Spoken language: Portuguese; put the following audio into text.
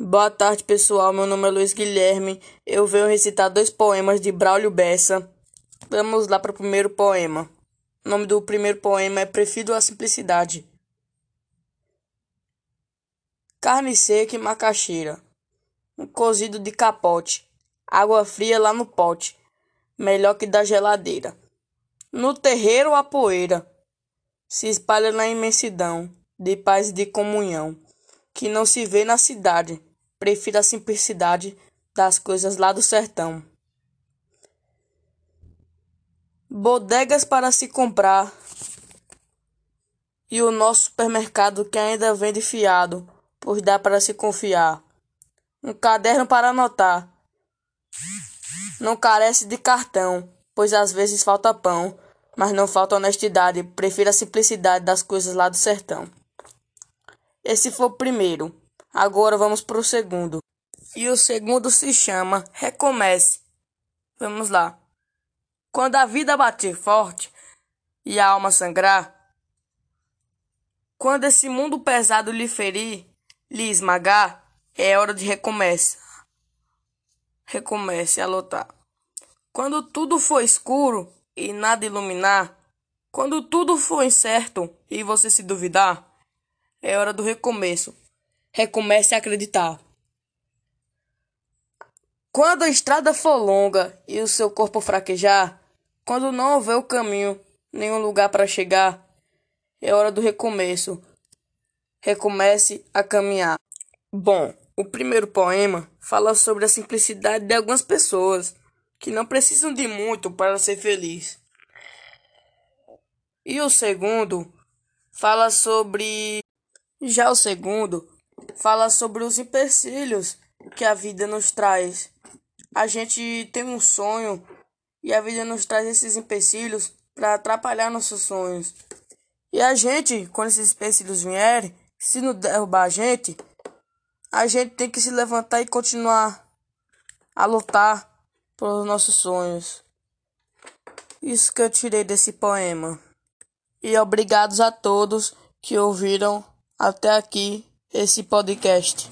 Boa tarde, pessoal. Meu nome é Luiz Guilherme. Eu venho recitar dois poemas de Braulio Bessa. Vamos lá para o primeiro poema. O nome do primeiro poema é Prefiro a Simplicidade. Carne seca e macaxeira. Um cozido de capote. Água fria lá no pote. Melhor que da geladeira. No terreiro a poeira se espalha na imensidão de paz e de comunhão que não se vê na cidade Prefiro a simplicidade das coisas lá do sertão. Bodegas para se comprar e o nosso supermercado que ainda vende fiado, pois dá para se confiar. Um caderno para anotar. Não carece de cartão, pois às vezes falta pão, mas não falta honestidade. Prefiro a simplicidade das coisas lá do sertão. Esse foi o primeiro. Agora vamos para o segundo. E o segundo se chama Recomece. Vamos lá. Quando a vida bater forte e a alma sangrar, quando esse mundo pesado lhe ferir, lhe esmagar, é hora de recomeçar. Recomece a lutar. Quando tudo for escuro e nada iluminar, quando tudo for incerto e você se duvidar, é hora do recomeço recomece a acreditar. Quando a estrada for longa e o seu corpo fraquejar, quando não houver o caminho, nenhum lugar para chegar, é hora do recomeço. Recomece a caminhar. Bom, o primeiro poema fala sobre a simplicidade de algumas pessoas que não precisam de muito para ser feliz. E o segundo fala sobre. Já o segundo fala sobre os empecilhos que a vida nos traz. A gente tem um sonho e a vida nos traz esses empecilhos para atrapalhar nossos sonhos. E a gente, quando esses empecilhos vierem, se não derrubar a gente, a gente tem que se levantar e continuar a lutar pelos nossos sonhos. Isso que eu tirei desse poema. E obrigados a todos que ouviram até aqui esse podcast.